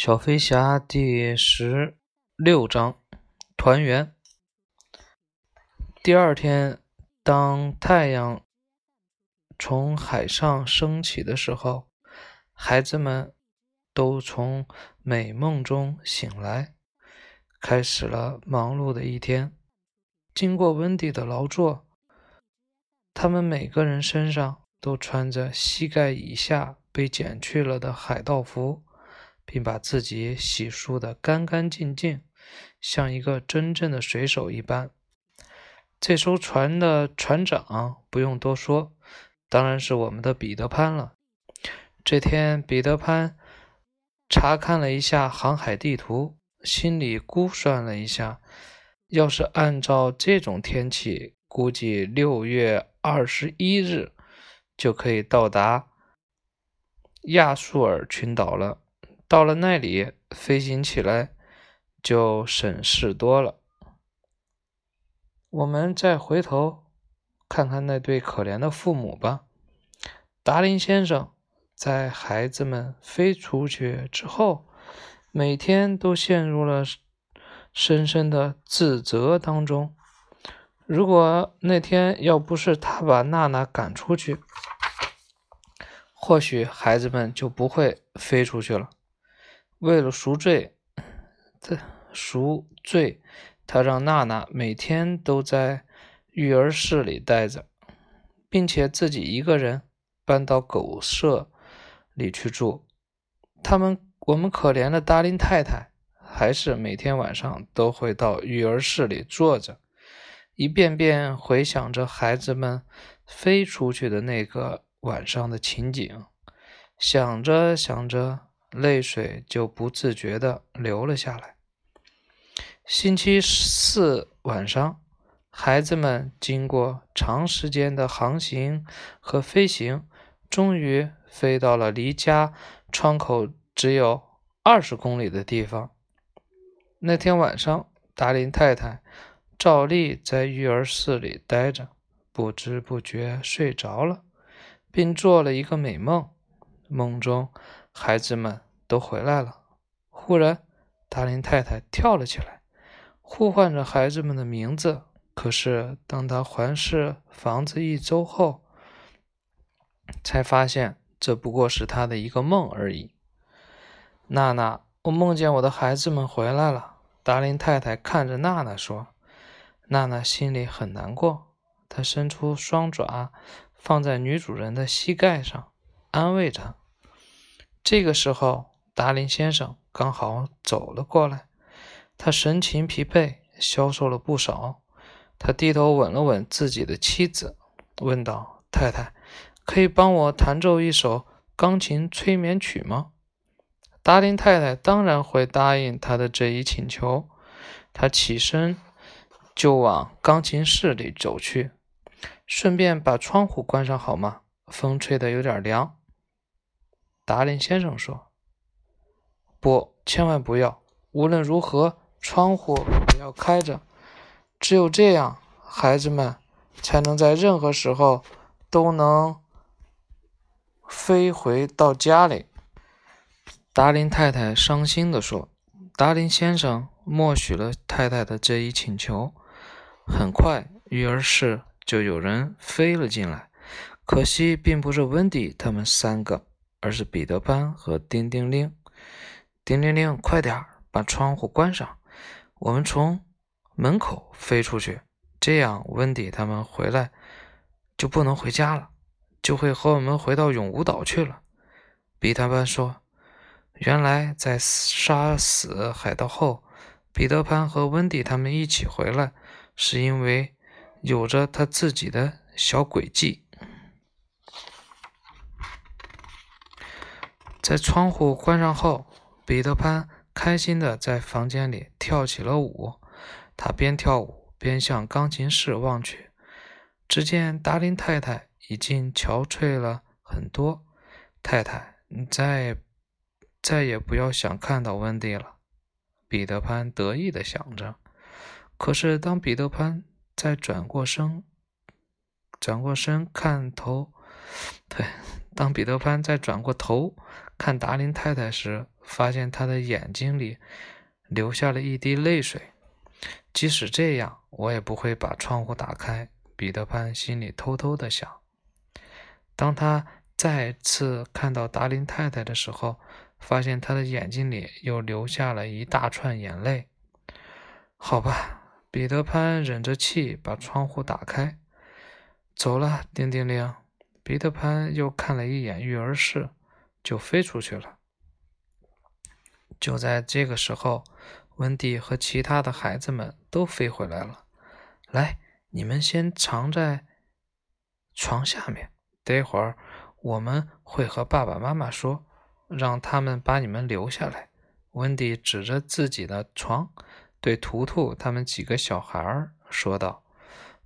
小飞侠第十六章团圆。第二天，当太阳从海上升起的时候，孩子们都从美梦中醒来，开始了忙碌的一天。经过温迪的劳作，他们每个人身上都穿着膝盖以下被剪去了的海盗服。并把自己洗漱得干干净净，像一个真正的水手一般。这艘船的船长不用多说，当然是我们的彼得潘了。这天，彼得潘查看了一下航海地图，心里估算了一下，要是按照这种天气，估计六月二十一日就可以到达亚速尔群岛了。到了那里，飞行起来就省事多了。我们再回头看看那对可怜的父母吧。达林先生在孩子们飞出去之后，每天都陷入了深深的自责当中。如果那天要不是他把娜娜赶出去，或许孩子们就不会飞出去了。为了赎罪，他赎罪，他让娜娜每天都在育儿室里待着，并且自己一个人搬到狗舍里去住。他们，我们可怜的达林太太，还是每天晚上都会到育儿室里坐着，一遍遍回想着孩子们飞出去的那个晚上的情景，想着想着。泪水就不自觉地流了下来。星期四晚上，孩子们经过长时间的航行和飞行，终于飞到了离家窗口只有二十公里的地方。那天晚上，达林太太照例在育儿室里待着，不知不觉睡着了，并做了一个美梦。梦中，孩子们都回来了。忽然，达林太太跳了起来，呼唤着孩子们的名字。可是，当她环视房子一周后，才发现这不过是她的一个梦而已。娜娜，我梦见我的孩子们回来了。达林太太看着娜娜说：“娜娜心里很难过，她伸出双爪，放在女主人的膝盖上，安慰她。”这个时候，达林先生刚好走了过来，他神情疲惫，消瘦了不少。他低头吻了吻自己的妻子，问道：“太太，可以帮我弹奏一首钢琴催眠曲吗？”达林太太当然会答应他的这一请求。他起身就往钢琴室里走去，顺便把窗户关上好吗？风吹得有点凉。达林先生说：“不，千万不要！无论如何，窗户也要开着。只有这样，孩子们才能在任何时候都能飞回到家里。”达林太太伤心地说。达林先生默许了太太的这一请求。很快，育儿室就有人飞了进来。可惜，并不是温迪他们三个。而是彼得潘和叮叮铃，叮铃铃，快点儿把窗户关上，我们从门口飞出去，这样温迪他们回来就不能回家了，就会和我们回到永无岛去了。彼得潘说：“原来在杀死海盗后，彼得潘和温迪他们一起回来，是因为有着他自己的小诡计。”在窗户关上后，彼得潘开心地在房间里跳起了舞。他边跳舞边向钢琴室望去，只见达林太太已经憔悴了很多。太太，你再再也不要想看到温蒂了，彼得潘得意地想着。可是，当彼得潘再转过身，转过身看头，对，当彼得潘再转过头。看达林太太时，发现他的眼睛里流下了一滴泪水。即使这样，我也不会把窗户打开。彼得潘心里偷偷的想。当他再次看到达林太太的时候，发现她的眼睛里又流下了一大串眼泪。好吧，彼得潘忍着气把窗户打开。走了，叮叮铃。彼得潘又看了一眼育儿室，就飞出去了。就在这个时候，温蒂和其他的孩子们都飞回来了。来，你们先藏在床下面，待会儿我们会和爸爸妈妈说。让他们把你们留下来。温迪指着自己的床，对图图他们几个小孩儿说道：“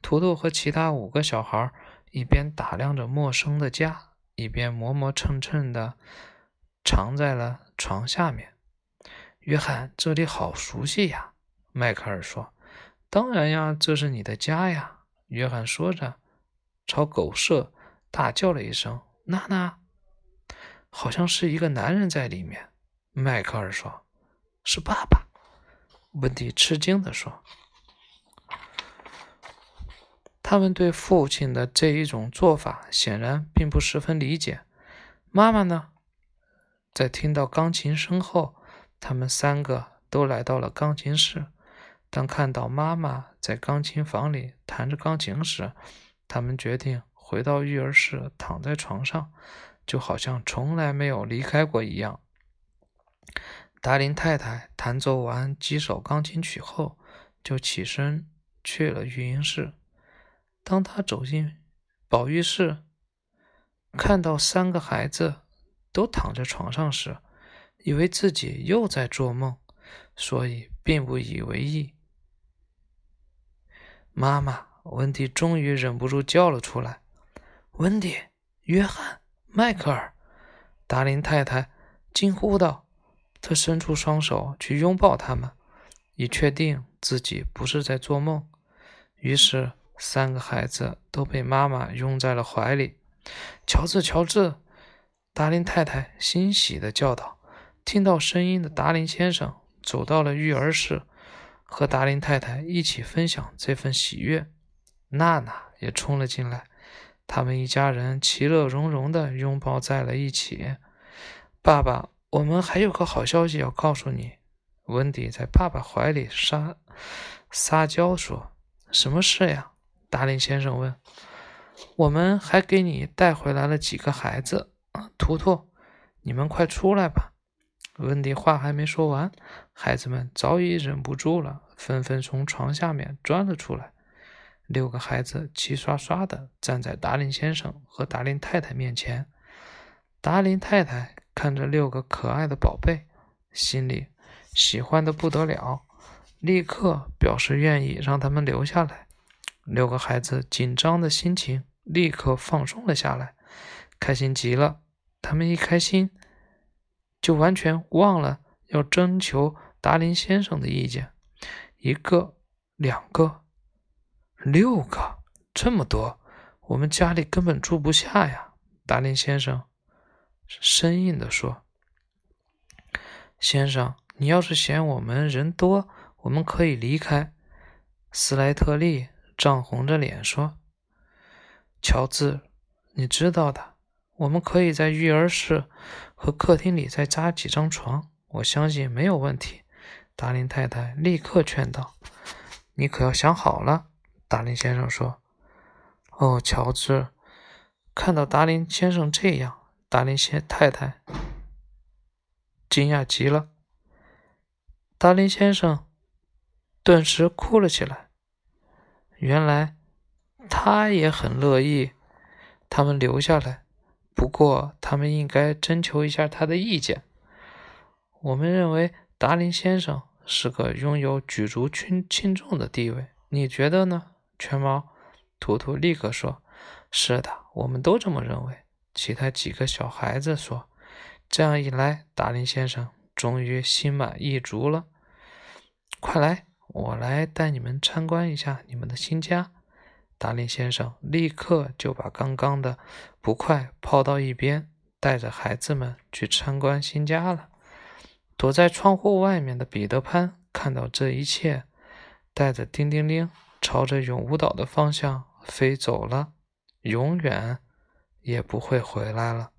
图图和其他五个小孩一边打量着陌生的家，一边磨磨蹭蹭的藏在了床下面。”约翰，这里好熟悉呀！迈克尔说：“当然呀，这是你的家呀！”约翰说着，朝狗舍大叫了一声：“娜娜！”好像是一个男人在里面，迈克尔说：“是爸爸。”温迪吃惊地说：“他们对父亲的这一种做法显然并不十分理解。妈妈呢？”在听到钢琴声后，他们三个都来到了钢琴室。当看到妈妈在钢琴房里弹着钢琴时，他们决定回到育儿室，躺在床上。就好像从来没有离开过一样。达林太太弹奏完几首钢琴曲后，就起身去了育婴室。当他走进保育室，看到三个孩子都躺在床上时，以为自己又在做梦，所以并不以为意。妈妈，温迪终于忍不住叫了出来：“温迪，约翰。”迈克尔，达林太太惊呼道：“她伸出双手去拥抱他们，以确定自己不是在做梦。”于是，三个孩子都被妈妈拥在了怀里。乔治，乔治！达林太太欣喜地叫道。听到声音的达林先生走到了育儿室，和达林太太一起分享这份喜悦。娜娜也冲了进来。他们一家人其乐融融地拥抱在了一起。爸爸，我们还有个好消息要告诉你。温迪在爸爸怀里撒撒娇说：“什么事呀？”达林先生问。“我们还给你带回来了几个孩子。”图图，你们快出来吧。温迪话还没说完，孩子们早已忍不住了，纷纷从床下面钻了出来。六个孩子齐刷刷地站在达林先生和达林太太面前。达林太太看着六个可爱的宝贝，心里喜欢的不得了，立刻表示愿意让他们留下来。六个孩子紧张的心情立刻放松了下来，开心极了。他们一开心，就完全忘了要征求达林先生的意见。一个，两个。六个，这么多，我们家里根本住不下呀！达林先生生硬地说：“先生，你要是嫌我们人多，我们可以离开。”斯莱特利涨红着脸说：“乔治，你知道的，我们可以在育儿室和客厅里再扎几张床，我相信没有问题。”达林太太立刻劝道：“你可要想好了。”达林先生说：“哦，乔治，看到达林先生这样，达林先太太惊讶极了。达林先生顿时哭了起来。原来他也很乐意他们留下来，不过他们应该征求一下他的意见。我们认为达林先生是个拥有举足轻轻重的地位，你觉得呢？”全毛，图图立刻说：“是的，我们都这么认为。”其他几个小孩子说：“这样一来，达林先生终于心满意足了。快来，我来带你们参观一下你们的新家。”达林先生立刻就把刚刚的不快抛到一边，带着孩子们去参观新家了。躲在窗户外面的彼得潘看到这一切，带着叮叮铃，朝着永无岛的方向飞走了，永远也不会回来了。